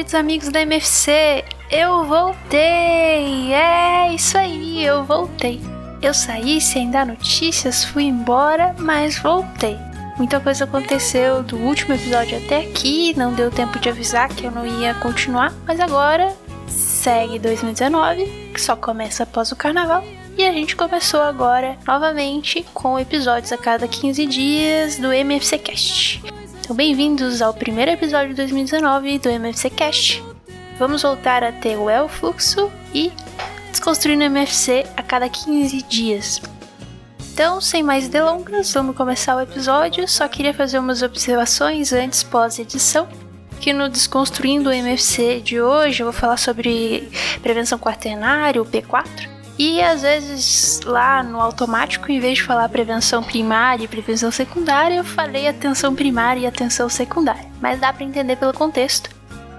queridos amigos da MFC! Eu voltei! É isso aí, eu voltei. Eu saí sem dar notícias, fui embora, mas voltei. Muita coisa aconteceu do último episódio até aqui, não deu tempo de avisar que eu não ia continuar, mas agora segue 2019, que só começa após o carnaval. E a gente começou agora novamente com episódios a cada 15 dias do MFC Cast. Então, bem-vindos ao primeiro episódio de 2019 do MFC Cast. Vamos voltar a ter o El Fluxo e desconstruindo o MFC a cada 15 dias. Então, sem mais delongas, vamos começar o episódio. Só queria fazer umas observações antes pós-edição. Que no Desconstruindo o MFC de hoje eu vou falar sobre prevenção quaternária, o P4 e às vezes lá no automático, em vez de falar prevenção primária e prevenção secundária, eu falei atenção primária e atenção secundária. Mas dá para entender pelo contexto.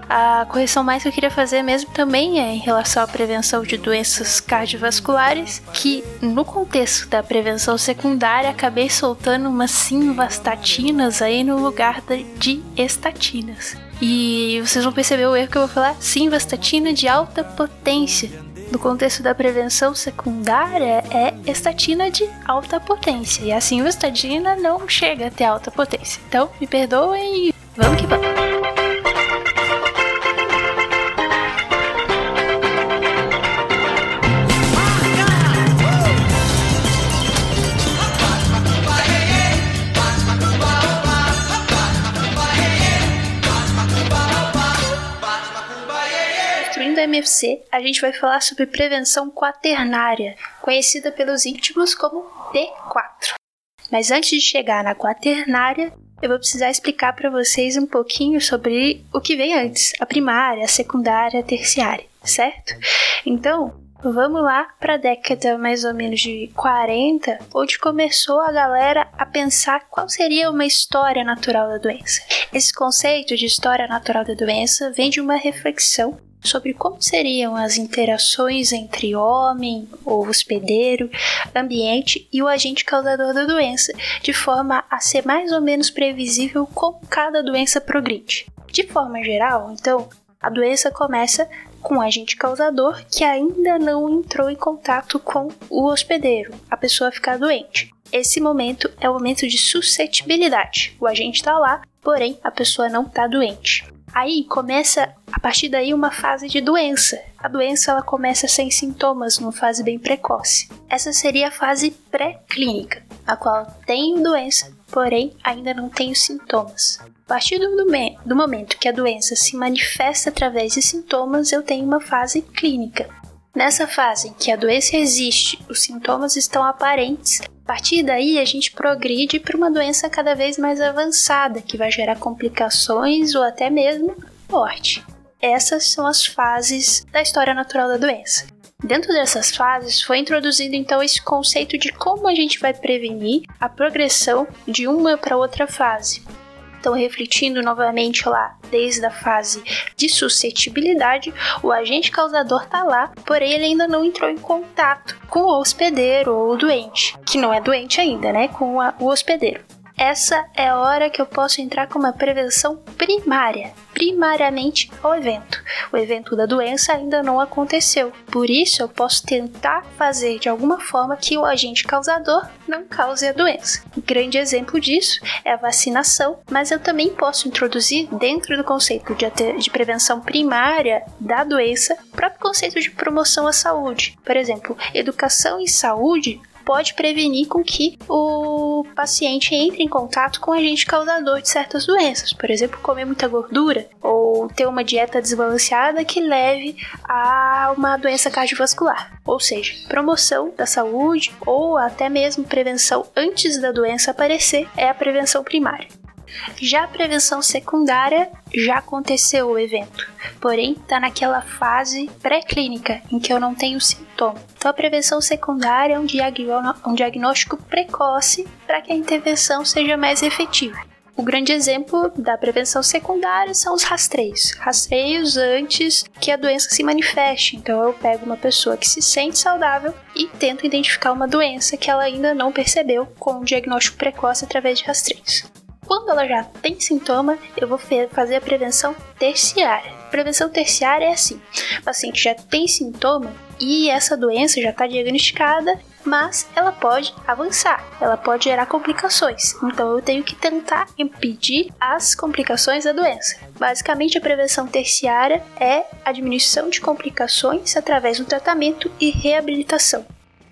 A correção mais que eu queria fazer mesmo também é em relação à prevenção de doenças cardiovasculares, que no contexto da prevenção secundária acabei soltando umas simvastatinas aí no lugar de estatinas. E vocês vão perceber o erro que eu vou falar, simvastatina de alta potência no contexto da prevenção secundária, é estatina de alta potência. E assim, a estatina não chega a ter alta potência. Então, me perdoem e vamos que vamos. MFC, a gente vai falar sobre prevenção quaternária, conhecida pelos íntimos como P4. Mas antes de chegar na quaternária, eu vou precisar explicar para vocês um pouquinho sobre o que vem antes, a primária, a secundária, a terciária, certo? Então, Vamos lá para a década mais ou menos de 40, onde começou a galera a pensar qual seria uma história natural da doença. Esse conceito de história natural da doença vem de uma reflexão sobre como seriam as interações entre homem ou hospedeiro, ambiente e o agente causador da doença, de forma a ser mais ou menos previsível como cada doença progride. De forma geral, então, a doença começa com o agente causador que ainda não entrou em contato com o hospedeiro, a pessoa ficar doente. Esse momento é o momento de suscetibilidade. O agente está lá, porém a pessoa não está doente. Aí começa a partir daí uma fase de doença. A doença ela começa sem sintomas, numa fase bem precoce. Essa seria a fase pré-clínica, a qual tenho doença, porém ainda não tenho sintomas. A partir do, do momento que a doença se manifesta através de sintomas, eu tenho uma fase clínica. Nessa fase em que a doença existe, os sintomas estão aparentes, a partir daí a gente progride para uma doença cada vez mais avançada, que vai gerar complicações ou até mesmo morte. Essas são as fases da história natural da doença. Dentro dessas fases foi introduzido então esse conceito de como a gente vai prevenir a progressão de uma para outra fase. Então, refletindo novamente lá, desde a fase de suscetibilidade, o agente causador está lá, porém ele ainda não entrou em contato com o hospedeiro ou o doente, que não é doente ainda, né? Com a, o hospedeiro. Essa é a hora que eu posso entrar com uma prevenção primária, primariamente ao evento. O evento da doença ainda não aconteceu, por isso eu posso tentar fazer de alguma forma que o agente causador não cause a doença. Um grande exemplo disso é a vacinação, mas eu também posso introduzir dentro do conceito de, prevenção primária da doença o próprio conceito de promoção à saúde. Por exemplo, educação e saúde pode prevenir com que o paciente entre em contato com agente causador de certas doenças, por exemplo, comer muita gordura ou ter uma dieta desbalanceada que leve a uma doença cardiovascular. Ou seja, promoção da saúde ou até mesmo prevenção antes da doença aparecer é a prevenção primária. Já a prevenção secundária já aconteceu o evento, porém está naquela fase pré-clínica em que eu não tenho sintoma. Então a prevenção secundária é um, um diagnóstico precoce para que a intervenção seja mais efetiva. O grande exemplo da prevenção secundária são os rastreios. Rastreios antes que a doença se manifeste. Então eu pego uma pessoa que se sente saudável e tento identificar uma doença que ela ainda não percebeu com um diagnóstico precoce através de rastreios. Quando ela já tem sintoma, eu vou fazer a prevenção terciária. Prevenção terciária é assim: o paciente já tem sintoma e essa doença já está diagnosticada, mas ela pode avançar, ela pode gerar complicações. Então eu tenho que tentar impedir as complicações da doença. Basicamente, a prevenção terciária é a diminuição de complicações através do tratamento e reabilitação.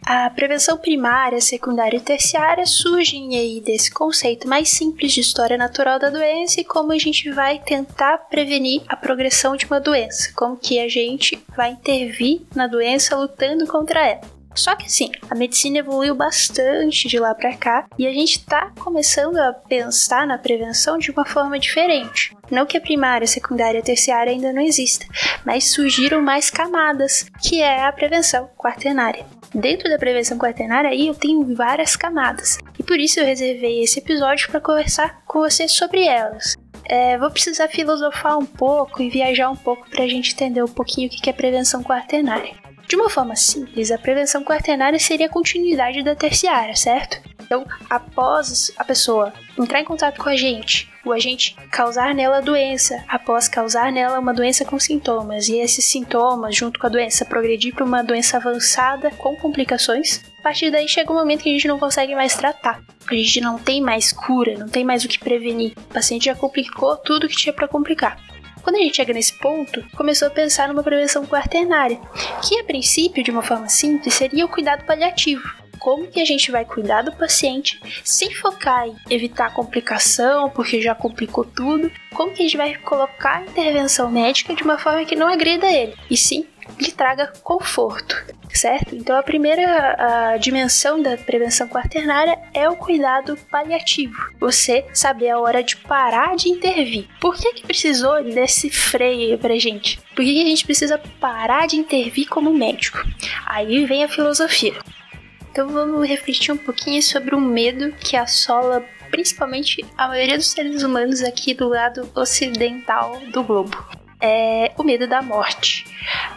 A prevenção primária, secundária e terciária surgem aí desse conceito mais simples de história natural da doença e como a gente vai tentar prevenir a progressão de uma doença, como que a gente vai intervir na doença lutando contra ela. Só que assim, a medicina evoluiu bastante de lá para cá e a gente está começando a pensar na prevenção de uma forma diferente. Não que a primária, secundária e terciária ainda não exista, mas surgiram mais camadas, que é a prevenção quaternária. Dentro da prevenção quaternária aí eu tenho várias camadas e por isso eu reservei esse episódio para conversar com você sobre elas. É, vou precisar filosofar um pouco e viajar um pouco para a gente entender um pouquinho o que é prevenção quaternária. De uma forma simples, a prevenção quaternária seria a continuidade da terciária, certo? Então, após a pessoa entrar em contato com a gente, o agente causar nela a doença, após causar nela uma doença com sintomas, e esses sintomas, junto com a doença, progredir para uma doença avançada com complicações, a partir daí chega um momento que a gente não consegue mais tratar. A gente não tem mais cura, não tem mais o que prevenir. O paciente já complicou tudo que tinha para complicar. Quando a gente chega nesse ponto, começou a pensar numa prevenção quaternária, que a princípio, de uma forma simples, seria o cuidado paliativo. Como que a gente vai cuidar do paciente sem focar em evitar complicação, porque já complicou tudo, como que a gente vai colocar a intervenção médica de uma forma que não agrida ele, e sim lhe traga conforto, certo? Então a primeira a dimensão da prevenção quaternária é o cuidado paliativo. Você saber a hora de parar de intervir. Por que que precisou desse freio pra gente? Por que, que a gente precisa parar de intervir como médico? Aí vem a filosofia. Então vamos refletir um pouquinho sobre o medo que assola principalmente a maioria dos seres humanos aqui do lado ocidental do globo. É o medo da morte.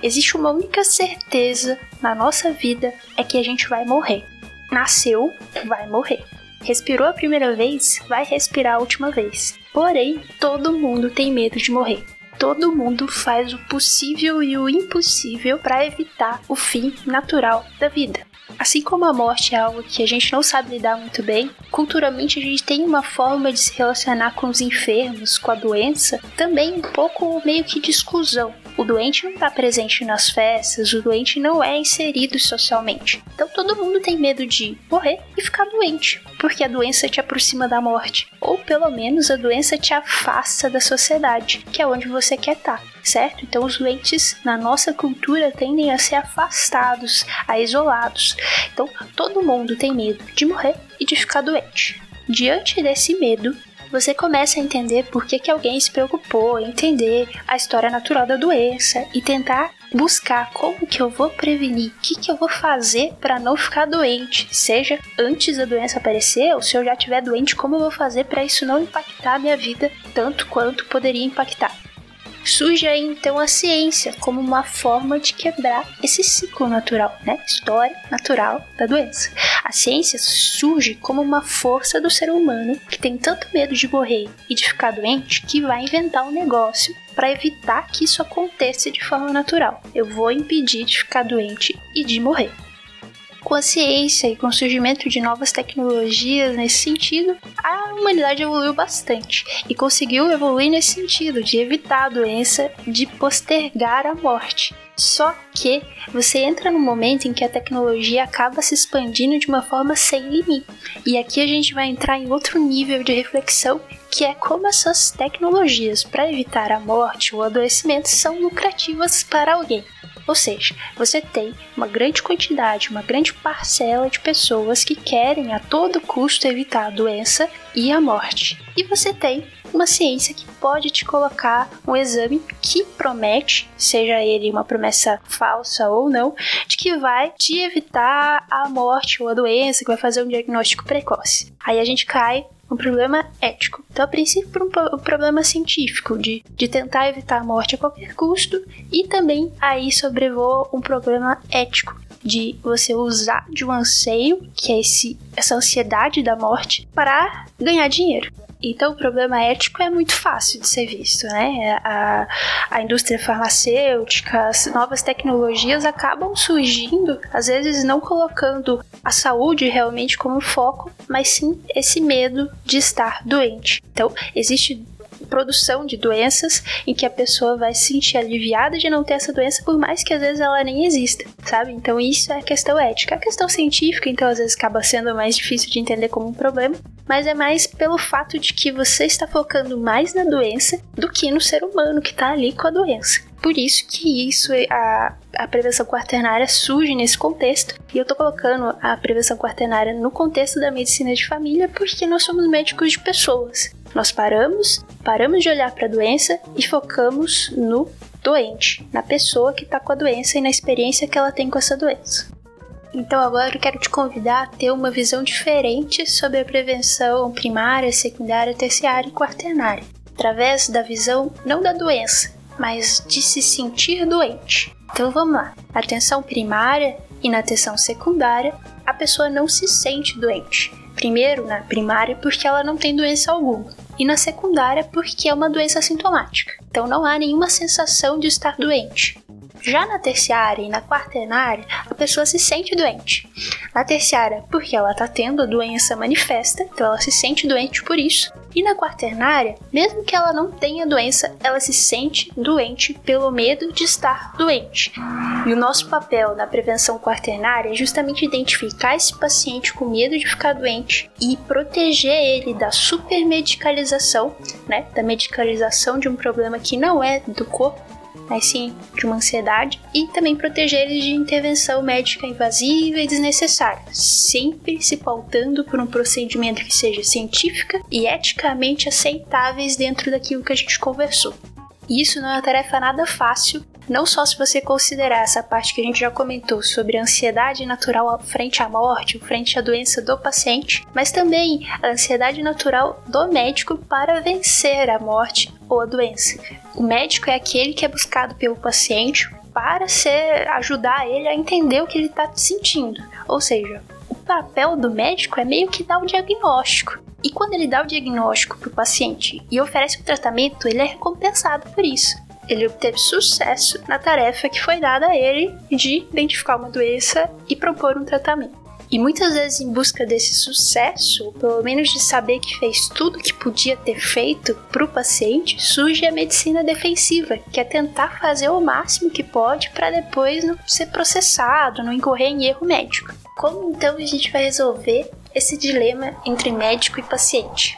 Existe uma única certeza na nossa vida é que a gente vai morrer. Nasceu, vai morrer. Respirou a primeira vez, vai respirar a última vez. Porém, todo mundo tem medo de morrer todo mundo faz o possível e o impossível para evitar o fim natural da vida. Assim como a morte é algo que a gente não sabe lidar muito bem, culturalmente a gente tem uma forma de se relacionar com os enfermos, com a doença, também um pouco meio que de exclusão. O doente não está presente nas festas, o doente não é inserido socialmente. Então todo mundo tem medo de morrer e ficar doente, porque a doença te aproxima da morte, ou pelo menos a doença te afasta da sociedade, que é onde você quer estar. Tá certo? Então os doentes na nossa cultura tendem a ser afastados, a isolados. Então todo mundo tem medo de morrer e de ficar doente. Diante desse medo, você começa a entender por que, que alguém se preocupou, entender a história natural da doença e tentar buscar como que eu vou prevenir, o que, que eu vou fazer para não ficar doente, seja antes da doença aparecer ou se eu já estiver doente, como eu vou fazer para isso não impactar a minha vida tanto quanto poderia impactar. Surge aí então a ciência como uma forma de quebrar esse ciclo natural, né? História natural da doença. A ciência surge como uma força do ser humano que tem tanto medo de morrer e de ficar doente que vai inventar um negócio para evitar que isso aconteça de forma natural. Eu vou impedir de ficar doente e de morrer. Com a ciência e com o surgimento de novas tecnologias nesse sentido, a humanidade evoluiu bastante e conseguiu evoluir nesse sentido de evitar a doença, de postergar a morte. Só que você entra num momento em que a tecnologia acaba se expandindo de uma forma sem limite. E aqui a gente vai entrar em outro nível de reflexão, que é como essas tecnologias para evitar a morte ou adoecimento são lucrativas para alguém. Ou seja, você tem uma grande quantidade, uma grande parcela de pessoas que querem a todo custo evitar a doença e a morte. E você tem uma ciência que pode te colocar um exame que promete, seja ele uma promessa falsa ou não, de que vai te evitar a morte ou a doença, que vai fazer um diagnóstico precoce. Aí a gente cai um problema ético. Então, a princípio, um, problema científico, de, de tentar evitar a morte a qualquer custo, e também aí sobrevoa um problema ético, de você usar de um anseio, que é esse, essa ansiedade da morte, para ganhar dinheiro. Então, o problema ético é muito fácil de ser visto, né? A, a indústria farmacêutica, as novas tecnologias acabam surgindo, às vezes não colocando a saúde realmente como foco, mas sim esse medo de estar doente. Então, existe produção de doenças em que a pessoa vai se sentir aliviada de não ter essa doença, por mais que às vezes ela nem exista, sabe? Então isso é questão ética. A questão científica, então, às vezes acaba sendo mais difícil de entender como um problema, mas é mais pelo fato de que você está focando mais na doença do que no ser humano que está ali com a doença. Por isso que isso, a, a prevenção quaternária surge nesse contexto. E eu tô colocando a prevenção quaternária no contexto da medicina de família porque nós somos médicos de pessoas. Nós paramos, paramos de olhar para a doença e focamos no doente, na pessoa que está com a doença e na experiência que ela tem com essa doença. Então agora eu quero te convidar a ter uma visão diferente sobre a prevenção primária, secundária, terciária e quaternária, através da visão não da doença, mas de se sentir doente. Então vamos lá. Na atenção primária e na atenção secundária, a pessoa não se sente doente. Primeiro, na primária, porque ela não tem doença alguma e na secundária porque é uma doença sintomática. Então não há nenhuma sensação de estar doente. Já na terciária e na quaternária, a pessoa se sente doente. Na terciária, porque ela está tendo a doença manifesta, então ela se sente doente por isso. E na quaternária, mesmo que ela não tenha doença, ela se sente doente pelo medo de estar doente. E o nosso papel na prevenção quaternária é justamente identificar esse paciente com medo de ficar doente e proteger ele da supermedicalização, né, da medicalização de um problema que não é do corpo mas sim de uma ansiedade, e também proteger eles de intervenção médica invasiva e desnecessária, sempre se pautando por um procedimento que seja científica e eticamente aceitáveis dentro daquilo que a gente conversou. Isso não é uma tarefa nada fácil, não só se você considerar essa parte que a gente já comentou sobre a ansiedade natural frente à morte, frente à doença do paciente, mas também a ansiedade natural do médico para vencer a morte ou a doença. O médico é aquele que é buscado pelo paciente para ser, ajudar ele a entender o que ele está sentindo. Ou seja, o papel do médico é meio que dar o diagnóstico. E quando ele dá o diagnóstico para o paciente e oferece o tratamento, ele é recompensado por isso. Ele obteve sucesso na tarefa que foi dada a ele de identificar uma doença e propor um tratamento. E muitas vezes, em busca desse sucesso, ou pelo menos de saber que fez tudo que podia ter feito para o paciente, surge a medicina defensiva, que é tentar fazer o máximo que pode para depois não ser processado, não incorrer em erro médico. Como então a gente vai resolver esse dilema entre médico e paciente?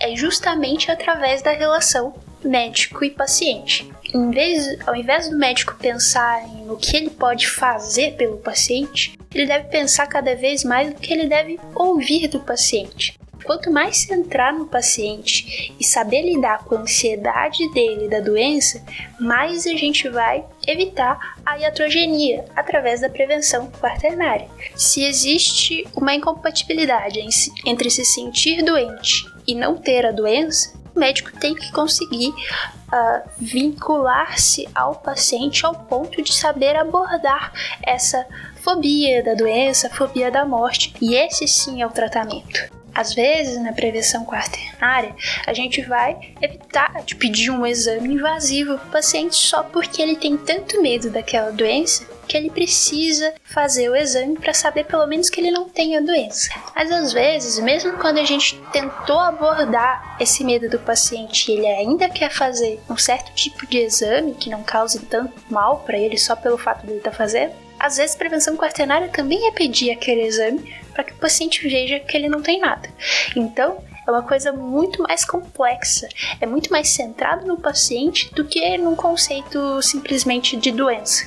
É justamente através da relação médico e paciente. Em vez, ao invés do médico pensar no que ele pode fazer pelo paciente, ele deve pensar cada vez mais no que ele deve ouvir do paciente. Quanto mais centrar no paciente e saber lidar com a ansiedade dele da doença, mais a gente vai evitar a iatrogenia através da prevenção quaternária. Se existe uma incompatibilidade entre se sentir doente e não ter a doença, o médico tem que conseguir uh, vincular-se ao paciente ao ponto de saber abordar essa fobia da doença, fobia da morte, e esse sim é o tratamento. Às vezes, na prevenção quaternária, a gente vai evitar de pedir um exame invasivo para o paciente só porque ele tem tanto medo daquela doença que ele precisa fazer o exame para saber pelo menos que ele não tem a doença. Mas às vezes, mesmo quando a gente tentou abordar esse medo do paciente e ele ainda quer fazer um certo tipo de exame que não cause tanto mal para ele só pelo fato de ele estar tá fazendo, às vezes prevenção quaternária também é pedir aquele exame para que o paciente veja que ele não tem nada. Então, é uma coisa muito mais complexa, é muito mais centrado no paciente do que num conceito simplesmente de doença.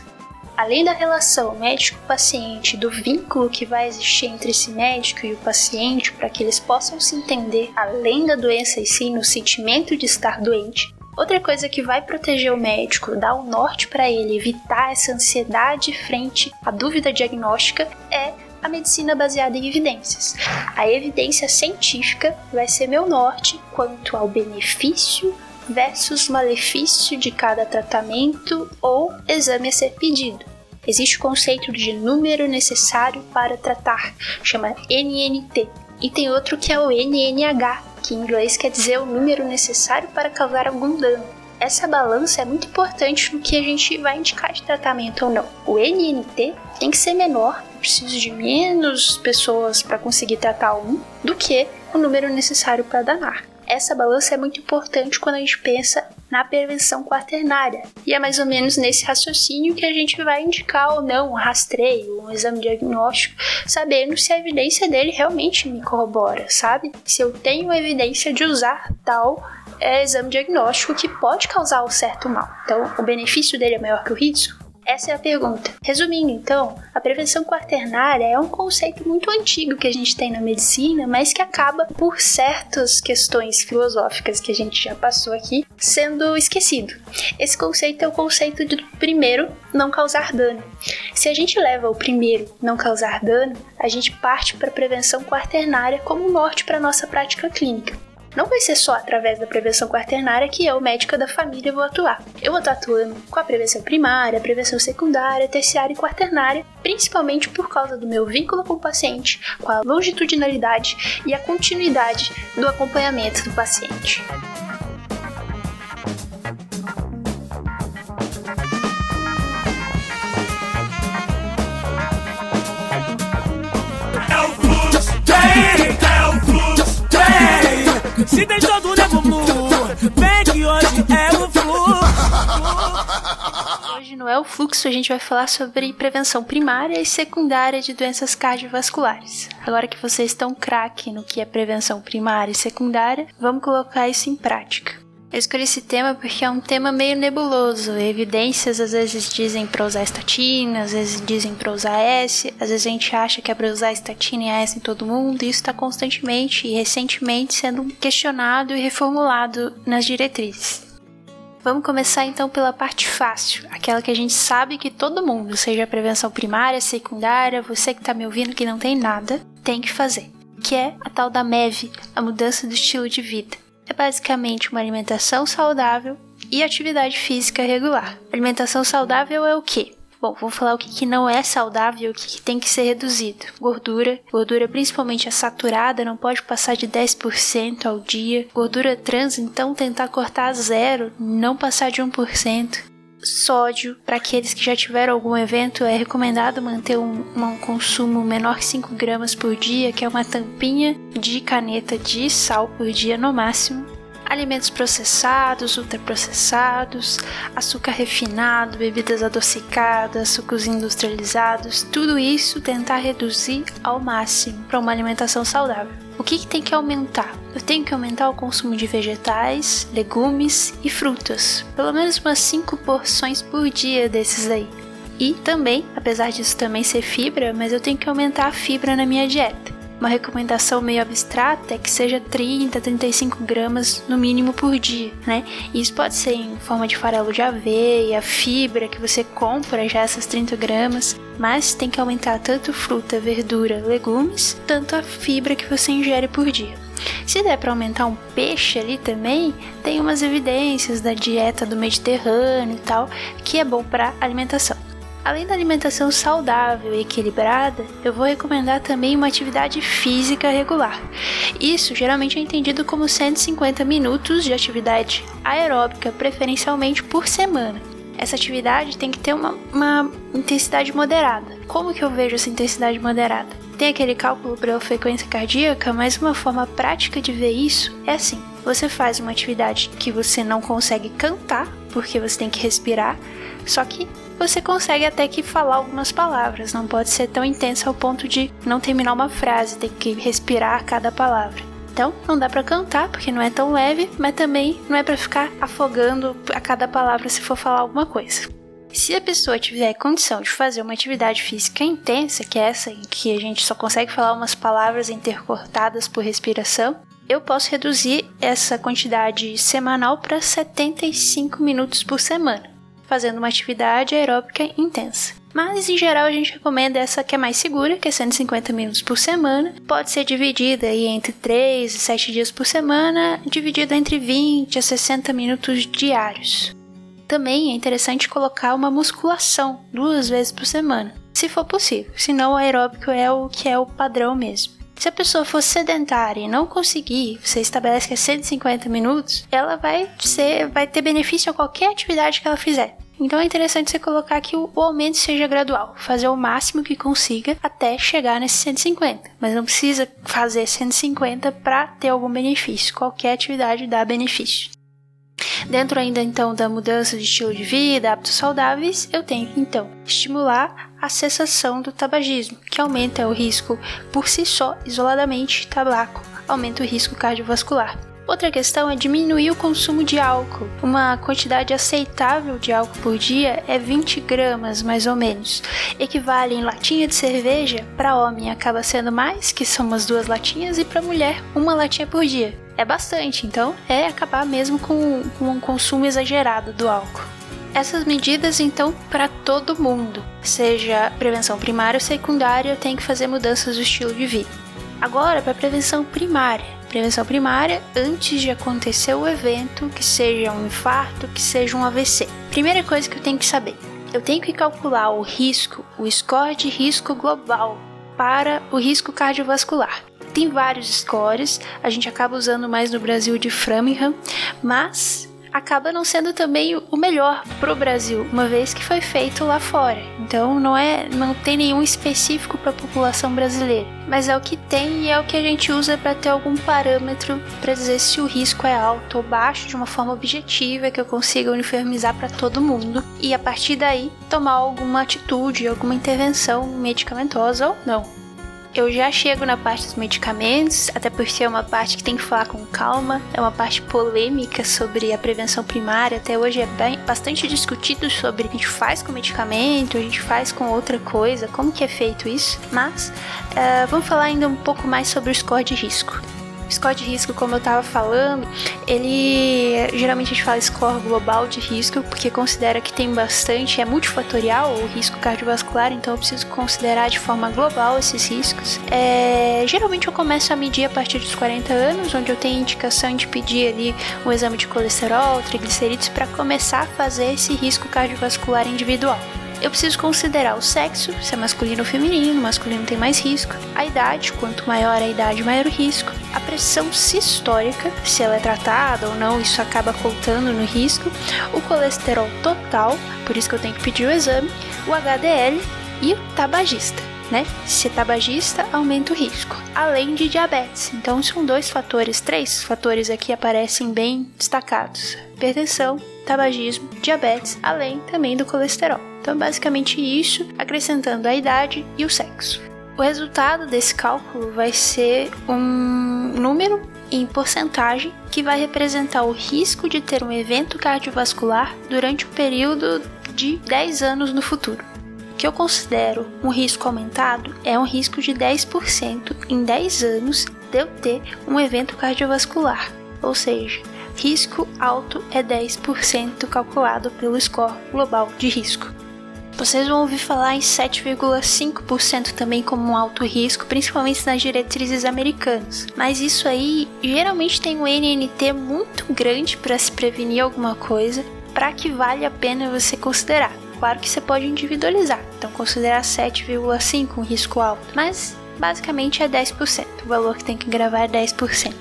Além da relação médico-paciente, do vínculo que vai existir entre esse médico e o paciente para que eles possam se entender além da doença em si, no sentimento de estar doente, Outra coisa que vai proteger o médico, dar o norte para ele, evitar essa ansiedade frente à dúvida diagnóstica é a medicina baseada em evidências. A evidência científica vai ser meu norte quanto ao benefício versus malefício de cada tratamento ou exame a ser pedido. Existe o conceito de número necessário para tratar, chama NNT, e tem outro que é o NNH, que em inglês quer dizer o número necessário para causar algum dano. Essa balança é muito importante no que a gente vai indicar de tratamento ou não. O NNT tem que ser menor, eu preciso de menos pessoas para conseguir tratar um, do que o número necessário para danar. Essa balança é muito importante quando a gente pensa na prevenção quaternária. E é mais ou menos nesse raciocínio que a gente vai indicar ou não um rastreio, um exame diagnóstico, sabendo se a evidência dele realmente me corrobora, sabe? Se eu tenho evidência de usar tal é, exame diagnóstico que pode causar um certo mal. Então, o benefício dele é maior que o risco? Essa é a pergunta. Resumindo, então, a prevenção quaternária é um conceito muito antigo que a gente tem na medicina, mas que acaba, por certas questões filosóficas que a gente já passou aqui, sendo esquecido. Esse conceito é o conceito de primeiro não causar dano. Se a gente leva o primeiro não causar dano, a gente parte para a prevenção quaternária como norte para nossa prática clínica não vai ser só através da prevenção quaternária que eu, médica da família, vou atuar. Eu vou estar atuando com a prevenção primária, prevenção secundária, terciária e quaternária, principalmente por causa do meu vínculo com o paciente, com a longitudinalidade e a continuidade do acompanhamento do paciente. Se tem todo nego blue, vem que hoje é o fluxo. Hoje não é o fluxo, a gente vai falar sobre prevenção primária e secundária de doenças cardiovasculares. Agora que vocês estão craque no que é prevenção primária e secundária, vamos colocar isso em prática. Eu escolhi esse tema porque é um tema meio nebuloso. Evidências às vezes dizem para usar estatina, às vezes dizem para usar S, às vezes a gente acha que é para usar estatina e S em todo mundo, e isso está constantemente e recentemente sendo questionado e reformulado nas diretrizes. Vamos começar então pela parte fácil, aquela que a gente sabe que todo mundo, seja prevenção primária, secundária, você que está me ouvindo que não tem nada, tem que fazer, que é a tal da MEV, a mudança do estilo de vida é basicamente uma alimentação saudável e atividade física regular. Alimentação saudável é o quê? Bom, vou falar o que, que não é saudável e o que, que, tem que ser reduzido. Gordura, gordura principalmente a saturada, não pode passar de 10% ao dia. Gordura trans, então tentar cortar zero, não passar de 1% sódio. Para aqueles que já tiveram algum evento, é recomendado manter um, um, consumo menor que 5 gramas por dia, que é uma tampinha de caneta de sal por dia no máximo alimentos processados, ultraprocessados, açúcar refinado, bebidas adocicadas, sucos industrializados, tudo isso tentar reduzir ao máximo para uma alimentação saudável. O que, que tem que aumentar? Eu tenho que aumentar o consumo de vegetais, legumes e frutas, pelo menos umas 5 porções por dia desses aí. E também, apesar disso também ser fibra, mas eu tenho que aumentar a fibra na minha dieta. Uma recomendação meio abstrata é que seja 30, 35 gramas no mínimo por dia, né? Isso pode ser em forma de farelo de aveia, fibra que você compra já essas 30 gramas, mas tem que aumentar tanto fruta, verdura, legumes, tanto a fibra que você ingere por dia. Se der para aumentar um peixe ali também, tem umas evidências da dieta do Mediterrâneo e tal, que é bom para alimentação. Além da alimentação saudável e equilibrada, eu vou recomendar também uma atividade física regular. Isso geralmente é entendido como 150 minutos de atividade aeróbica, preferencialmente por semana. Essa atividade tem que ter uma, uma intensidade moderada. Como que eu vejo essa intensidade moderada? Tem aquele cálculo pela frequência cardíaca, mas uma forma prática de ver isso é assim: você faz uma atividade que você não consegue cantar, porque você tem que respirar, só que você consegue até que falar algumas palavras, não pode ser tão intenso ao ponto de não terminar uma frase, ter que respirar cada palavra. Então, não dá para cantar porque não é tão leve, mas também não é para ficar afogando a cada palavra se for falar alguma coisa. Se a pessoa tiver condição de fazer uma atividade física intensa, que é essa em que a gente só consegue falar umas palavras intercortadas por respiração, eu posso reduzir essa quantidade semanal para 75 minutos por semana fazendo uma atividade aeróbica intensa. Mas em geral a gente recomenda essa que é mais segura, que é 150 minutos por semana. Pode ser dividida aí entre 3 e 7 dias por semana, dividida entre 20 a 60 minutos diários. Também é interessante colocar uma musculação duas vezes por semana, se for possível. Senão o aeróbico é o que é o padrão mesmo. Se a pessoa for sedentária e não conseguir, você estabelece que é 150 minutos, ela vai ser, vai ter benefício a qualquer atividade que ela fizer. Então é interessante você colocar que o, aumento seja gradual, fazer o máximo que consiga até chegar nesse 150. Mas não precisa fazer 150 para ter algum benefício. Qualquer atividade dá benefício. Dentro ainda então da mudança de estilo de vida, hábitos saudáveis, eu tenho então estimular a cessação do tabagismo, que aumenta o risco por si só, isoladamente, tabaco aumenta o risco cardiovascular. Outra questão é diminuir o consumo de álcool. Uma quantidade aceitável de álcool por dia é 20 gramas, mais ou menos. Equivale em latinha de cerveja, para homem acaba sendo mais, que são umas duas latinhas, e para mulher, uma latinha por dia é bastante, então é acabar mesmo com, com um consumo exagerado do álcool. Essas medidas, então, para todo mundo, seja prevenção primária ou secundária, tem que fazer mudanças do estilo de vida. Agora, para prevenção primária. Prevenção primária antes de acontecer o evento, que seja um infarto, que seja um AVC. Primeira coisa que eu tenho que saber: eu tenho que calcular o risco, o score de risco global para o risco cardiovascular. Tem vários scores, a gente acaba usando mais no Brasil de Framingham, mas acaba não sendo também o melhor pro Brasil, uma vez que foi feito lá fora. Então não é, não tem nenhum específico para a população brasileira, mas é o que tem e é o que a gente usa para ter algum parâmetro para dizer se o risco é alto ou baixo de uma forma objetiva que eu consiga uniformizar para todo mundo e a partir daí tomar alguma atitude, alguma intervenção medicamentosa ou não. Eu já chego na parte dos medicamentos, até porque é uma parte que tem que falar com calma, é uma parte polêmica sobre a prevenção primária. Até hoje é bem, bastante discutido sobre a gente faz com medicamento, a gente faz com outra coisa, como que é feito isso. Mas uh, vamos falar ainda um pouco mais sobre o score de risco. Score de risco, como eu estava falando, ele geralmente a gente fala score global de risco, porque considera que tem bastante, é multifatorial o risco cardiovascular, então eu preciso considerar de forma global esses riscos. É, geralmente eu começo a medir a partir dos 40 anos, onde eu tenho indicação de pedir ali um exame de colesterol, triglicerídeos, para começar a fazer esse risco cardiovascular individual eu preciso considerar o sexo, se é masculino ou feminino, masculino tem mais risco, a idade, quanto maior a idade, maior o risco, a pressão sistólica, se ela é tratada ou não, isso acaba contando no risco, o colesterol total, por isso que eu tenho que pedir o exame, o HDL e o tabagista. Né? Se é tabagista, aumenta o risco, além de diabetes. Então, são dois fatores, três fatores aqui aparecem bem destacados: hipertensão, tabagismo, diabetes, além também do colesterol. Então, basicamente isso, acrescentando a idade e o sexo. O resultado desse cálculo vai ser um número em porcentagem que vai representar o risco de ter um evento cardiovascular durante um período de 10 anos no futuro. O que eu considero um risco aumentado é um risco de 10% em 10 anos de eu ter um evento cardiovascular, ou seja, risco alto é 10% calculado pelo score global de risco. Vocês vão ouvir falar em 7,5% também como um alto risco, principalmente nas diretrizes americanas. Mas isso aí geralmente tem um NNT muito grande para se prevenir alguma coisa, para que vale a pena você considerar. Claro que você pode individualizar, então considerar 7,5 um risco alto, mas basicamente é 10%. O valor que tem que gravar é 10%.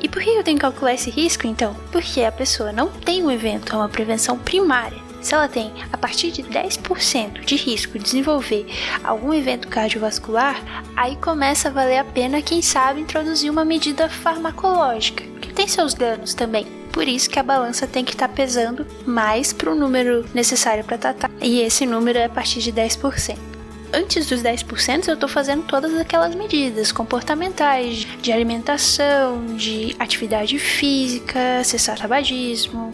E por que eu tenho que calcular esse risco então? Porque a pessoa não tem um evento, é uma prevenção primária. Se ela tem a partir de 10% de risco de desenvolver algum evento cardiovascular, aí começa a valer a pena, quem sabe, introduzir uma medida farmacológica, que tem seus danos também. Por isso que a balança tem que estar tá pesando mais para o número necessário para tratar, e esse número é a partir de 10% antes dos 10% eu estou fazendo todas aquelas medidas comportamentais de alimentação, de atividade física, cessar tabagismo,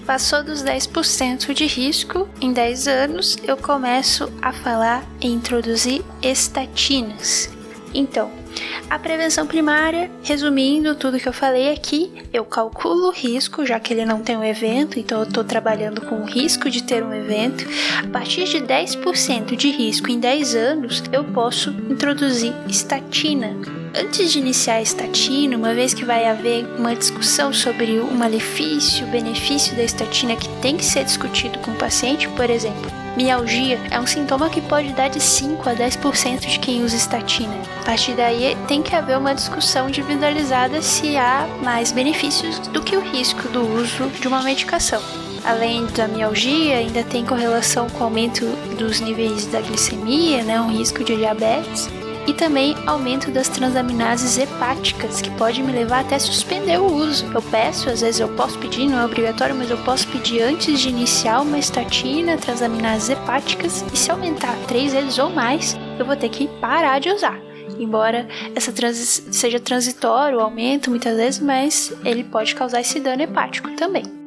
passou dos 10% de risco, em 10 anos eu começo a falar em introduzir estatinas. Então, a prevenção primária, resumindo tudo que eu falei aqui, eu calculo o risco, já que ele não tem um evento, então eu estou trabalhando com o risco de ter um evento. A partir de 10% de risco em 10 anos, eu posso introduzir estatina. Antes de iniciar a estatina, uma vez que vai haver uma discussão sobre o malefício, o benefício da estatina que tem que ser discutido com o paciente, por exemplo, Mialgia é um sintoma que pode dar de 5 a 10% de quem usa estatina. A partir daí, tem que haver uma discussão individualizada se há mais benefícios do que o risco do uso de uma medicação. Além da mialgia, ainda tem correlação com o aumento dos níveis da glicemia, né, um risco de diabetes e também aumento das transaminases hepáticas, que pode me levar até suspender o uso. Eu peço, às vezes eu posso pedir, não é obrigatório, mas eu posso pedir antes de iniciar uma estatina, transaminases hepáticas, e se aumentar três vezes ou mais, eu vou ter que parar de usar. Embora essa seja transitório, o aumento muitas vezes, mas ele pode causar esse dano hepático também.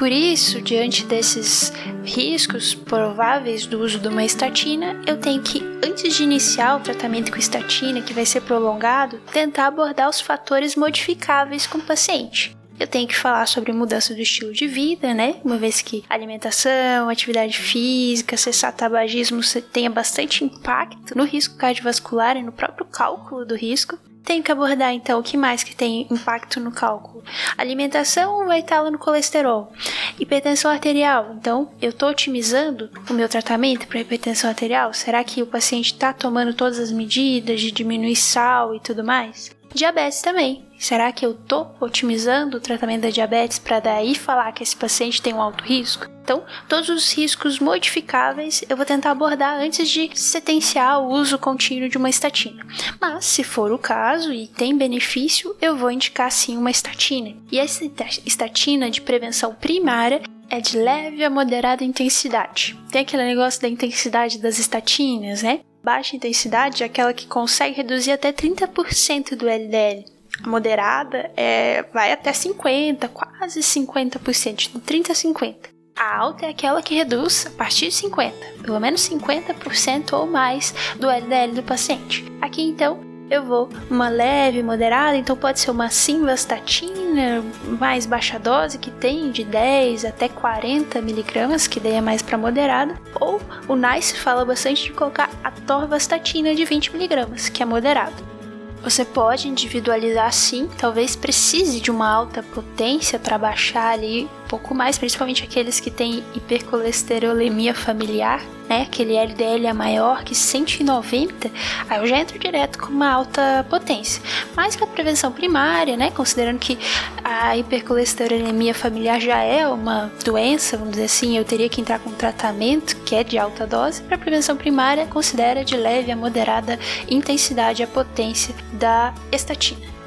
Por isso, diante desses riscos prováveis do uso de uma estatina, eu tenho que, antes de iniciar o tratamento com estatina, que vai ser prolongado, tentar abordar os fatores modificáveis com o paciente. Eu tenho que falar sobre mudança do estilo de vida, né? Uma vez que alimentação, atividade física, cessar tabagismo tenha bastante impacto no risco cardiovascular e no próprio cálculo do risco. Tenho que abordar então o que mais que tem impacto no cálculo. Alimentação vai estar lá no colesterol. Hipertensão arterial. Então, eu estou otimizando o meu tratamento para hipertensão arterial? Será que o paciente está tomando todas as medidas de diminuir sal e tudo mais? Diabetes também. Será que eu tô otimizando o tratamento da diabetes para daí falar que esse paciente tem um alto risco? Então, todos os riscos modificáveis eu vou tentar abordar antes de sentenciar o uso contínuo de uma estatina. Mas, se for o caso e tem benefício, eu vou indicar sim uma estatina. E essa estatina de prevenção primária é de leve a moderada intensidade. Tem aquele negócio da intensidade das estatinas, né? Baixa intensidade é aquela que consegue reduzir até 30% do LDL. Moderada é, vai até 50%, quase 50%, de 30% a 50%. A alta é aquela que reduz a partir de 50%, pelo menos 50% ou mais do LDL do paciente. Aqui então eu vou uma leve, moderada, então pode ser uma simvastatina mais baixa dose, que tem de 10 até 40 miligramas, que daí é mais para moderada, ou o NICE fala bastante de colocar a torvastatina de 20 miligramas, que é moderado. Você pode individualizar sim, talvez precise de uma alta potência para baixar ali pouco mais, principalmente aqueles que têm hipercolesterolemia familiar, né? Aquele LDL é maior que 190, aí eu já entro direto com uma alta potência. Mas para prevenção primária, né? Considerando que a hipercolesterolemia familiar já é uma doença, vamos dizer assim, eu teria que entrar com um tratamento que é de alta dose. Para prevenção primária, considera de leve a moderada intensidade a potência da estatina.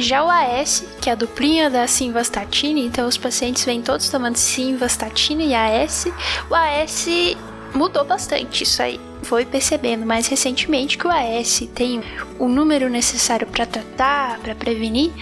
Já o AS, que é a duplinha da simvastatina, então os pacientes vêm todos tomando simvastatina e AS. O AS mudou bastante isso aí. Foi percebendo mais recentemente que o AS tem o número necessário para tratar, para prevenir,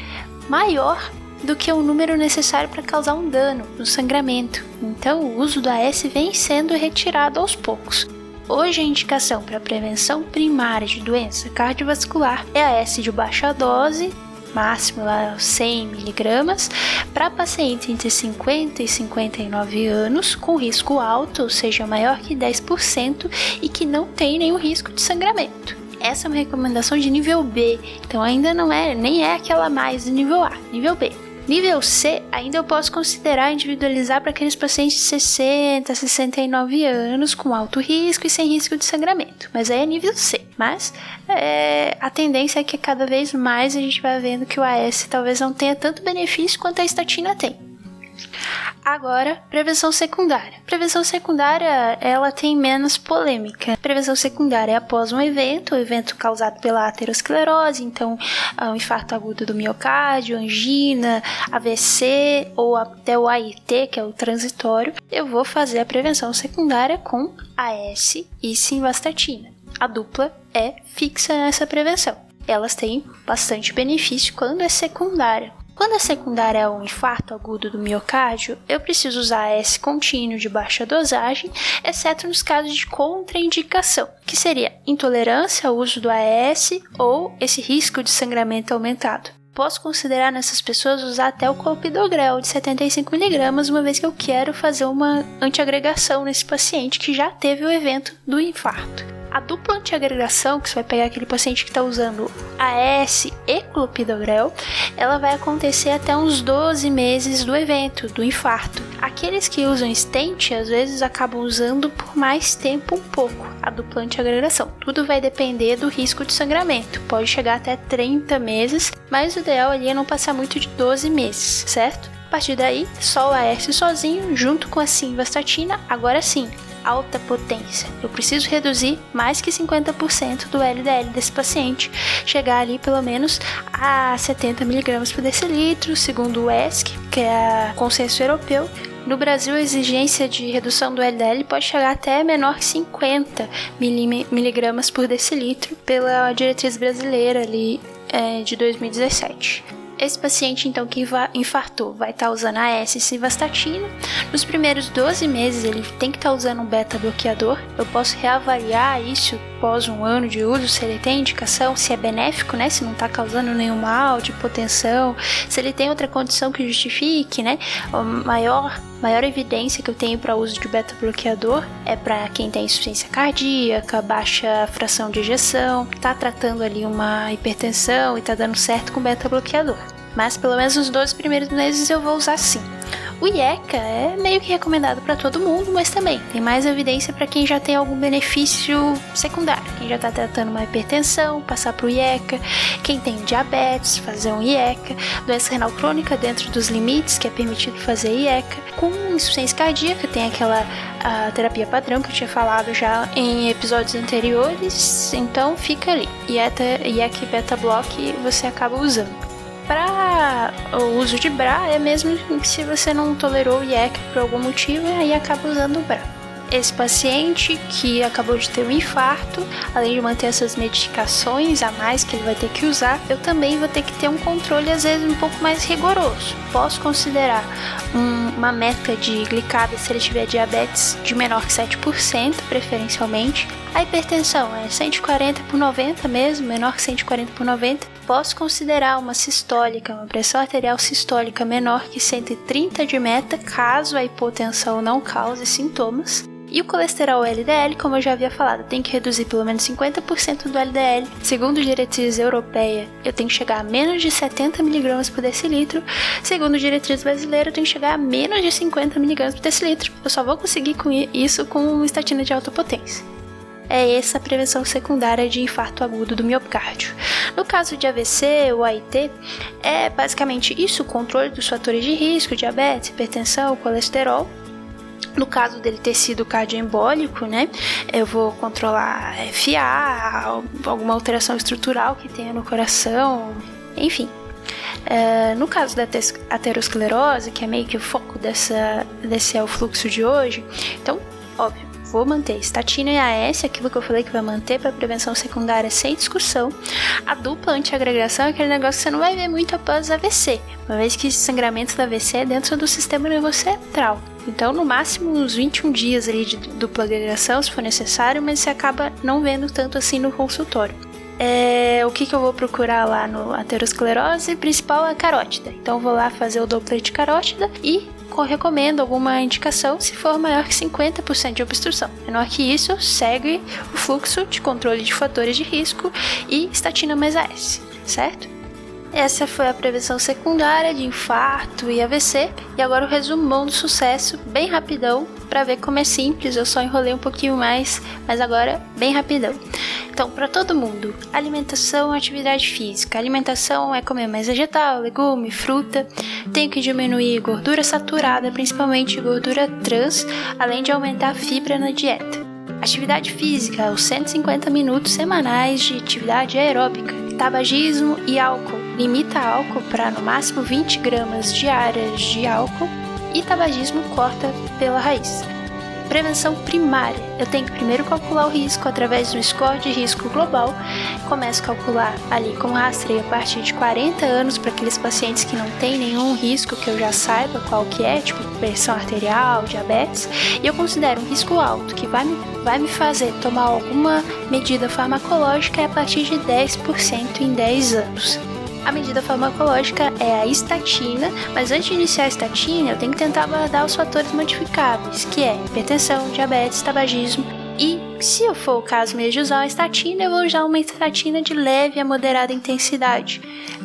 maior do que o número necessário para causar um dano, um sangramento. Então, o uso do AS vem sendo retirado aos poucos. Hoje, a indicação para prevenção primária de doença cardiovascular é a S de baixa dose máximo lá 100 miligramas para pacientes entre 50 e 59 anos com risco alto, ou seja, maior que 10% e que não tem nenhum risco de sangramento. Essa é uma recomendação de nível B, então ainda não é nem é aquela mais de nível A, nível B. Nível C, ainda eu posso considerar individualizar para aqueles pacientes de 60 a 69 anos com alto risco e sem risco de sangramento, mas aí é nível C. Mas é, a tendência é que cada vez mais a gente vai vendo que o AS talvez não tenha tanto benefício quanto a estatina tem. Agora, prevenção secundária. Prevenção secundária, ela tem menos polêmica. Prevenção secundária é após um evento, um evento causado pela aterosclerose, então um infarto agudo do miocárdio, angina, AVC ou até o AIT, que é o transitório, eu vou fazer a prevenção secundária com AS e simvastatina. A dupla é fixa nessa prevenção. Elas têm bastante benefício quando é secundária. Quando a secundária é um infarto agudo do miocárdio, eu preciso usar S contínuo de baixa dosagem, exceto nos casos de contraindicação, que seria intolerância ao uso do AS ou esse risco de sangramento aumentado. Posso considerar nessas pessoas usar até o clopidogrel de 75mg, uma vez que eu quero fazer uma antiagregação nesse paciente que já teve o evento do infarto. A dupla antiagregação, que você vai pegar aquele paciente que está usando AS e clopidogrel, ela vai acontecer até uns 12 meses do evento, do infarto. Aqueles que usam stent, às vezes acabam usando por mais tempo um pouco a dupla antiagregação. Tudo vai depender do risco de sangramento. Pode chegar até 30 meses, mas o ideal ali é não passar muito de 12 meses, certo? A partir daí, só o AS sozinho, junto com a simvastatina, agora sim, alta potência. Eu preciso reduzir mais que 50% do LDL desse paciente, chegar ali pelo menos a 70 mg por decilitro, segundo o ESC, que é o consenso europeu. No Brasil, a exigência de redução do LDL pode chegar até menor que 50 miligramas por decilitro pela diretriz brasileira ali é, de 2017. Esse paciente, então, que infartou, vai estar tá usando a S civastatina. Nos primeiros 12 meses, ele tem que estar tá usando um beta-bloqueador. Eu posso reavaliar isso após um ano de uso, se ele tem indicação, se é benéfico, né? Se não está causando nenhum mal de hipotensão, se ele tem outra condição que justifique, né? Maior, maior evidência que eu tenho para uso de beta-bloqueador é para quem tem insuficiência cardíaca, baixa fração de ejeção, está tratando ali uma hipertensão e está dando certo com beta-bloqueador. Mas pelo menos nos 12 primeiros meses eu vou usar sim. O IECA é meio que recomendado para todo mundo, mas também tem mais evidência para quem já tem algum benefício secundário. Quem já está tratando uma hipertensão, passar para o IECA. Quem tem diabetes, fazer um IECA. Doença renal crônica dentro dos limites, que é permitido fazer IECA. Com insuficiência cardíaca, tem aquela a terapia padrão que eu tinha falado já em episódios anteriores. Então fica ali. IECA e beta block você acaba usando para o uso de bra é mesmo se você não tolerou o IEC por algum motivo, aí acaba usando o bra. Esse paciente que acabou de ter um infarto, além de manter essas medicações a mais que ele vai ter que usar, eu também vou ter que ter um controle às vezes um pouco mais rigoroso. Posso considerar um, uma meta de glicada se ele tiver diabetes de menor que 7%, preferencialmente. A hipertensão é 140 por 90 mesmo, menor que 140 por 90 posso considerar uma sistólica, uma pressão arterial sistólica menor que 130 de meta, caso a hipotensão não cause sintomas. E o colesterol LDL, como eu já havia falado, tem que reduzir pelo menos 50% do LDL. Segundo diretriz europeia, eu tenho que chegar a menos de 70 mg por decilitro. Segundo diretriz brasileira, eu tenho que chegar a menos de 50 mg por decilitro. Eu só vou conseguir com isso com estatina de alta potência é essa prevenção secundária de infarto agudo do miocárdio. No caso de AVC ou AIT, é basicamente isso: o controle dos fatores de risco, diabetes, hipertensão, colesterol. No caso dele ter sido cardioembólico, né, eu vou controlar FA, alguma alteração estrutural que tenha no coração, enfim. Uh, no caso da aterosclerose, que é meio que o foco dessa, desse é o fluxo de hoje, então, óbvio, vou manter estatina e AS, aquilo que eu falei que vai manter para prevenção secundária sem discussão. A dupla antiagregação é aquele negócio que você não vai ver muito após AVC, uma vez que sangramento da AVC é dentro do sistema nervoso central. Então, no máximo uns 21 dias ali de dupla agregação, se for necessário, mas você acaba não vendo tanto assim no consultório. É, o que, que eu vou procurar lá no aterosclerose? Principal é a carótida. Então, vou lá fazer o Doppler de carótida e recomendo alguma indicação se for maior que 50% de obstrução. Menor que isso, segue o fluxo de controle de fatores de risco e estatina mais AS, certo? Essa foi a prevenção secundária de infarto e AVC, e agora o resumão do sucesso, bem rapidão, para ver como é simples. Eu só enrolei um pouquinho mais, mas agora bem rapidão. Então, para todo mundo, alimentação, atividade física. Alimentação é comer mais vegetal, legume, fruta. Tenho que diminuir gordura saturada, principalmente gordura trans, além de aumentar a fibra na dieta. Atividade física, os 150 minutos semanais de atividade aeróbica. Tabagismo e álcool. Limita álcool para no máximo 20 gramas diárias de álcool e tabagismo corta pela raiz. Prevenção primária. Eu tenho que primeiro calcular o risco através do score de risco global. Começo a calcular ali com rastreio a partir de 40 anos para aqueles pacientes que não têm nenhum risco que eu já saiba qual que é, tipo pressão arterial, diabetes, e eu considero um risco alto que vai me, vai me fazer tomar alguma medida farmacológica é a partir de 10% em 10 anos. A medida farmacológica é a estatina, mas antes de iniciar a estatina, eu tenho que tentar abordar os fatores modificáveis, que é hipertensão, diabetes, tabagismo E se eu for o caso mesmo de usar uma estatina, eu vou usar uma estatina de leve a moderada intensidade.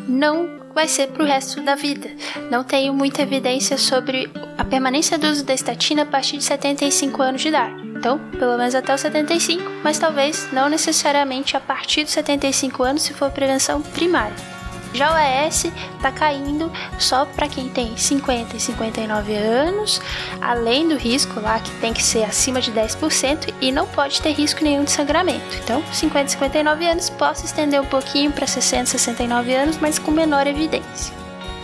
Não vai ser para o resto da vida. Não tenho muita evidência sobre a permanência do uso da estatina a partir de 75 anos de idade. Então, pelo menos até os 75, mas talvez não necessariamente a partir dos 75 anos se for prevenção primária. Já o ES está caindo só para quem tem 50 e 59 anos, além do risco lá que tem que ser acima de 10% e não pode ter risco nenhum de sangramento. Então, 50 e 59 anos posso estender um pouquinho para 60 e 69 anos, mas com menor evidência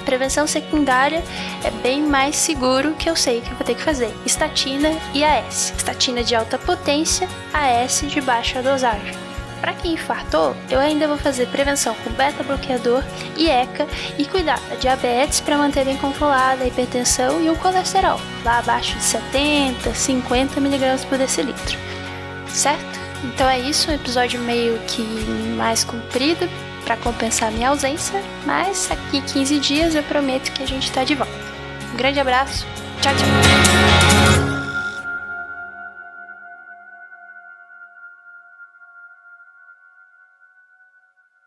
prevenção secundária é bem mais seguro que eu sei que eu vou ter que fazer. Estatina e AS. Estatina de alta potência, AS de baixa dosagem. Para quem infartou, eu ainda vou fazer prevenção com beta-bloqueador e ECA e cuidar da diabetes para manter bem controlada a hipertensão e o colesterol, lá abaixo de 70, 50 mg por decilitro. Certo? Então é isso, um episódio meio que mais comprido para compensar minha ausência, mas aqui 15 dias eu prometo que a gente está de volta. Um grande abraço, tchau, tchau!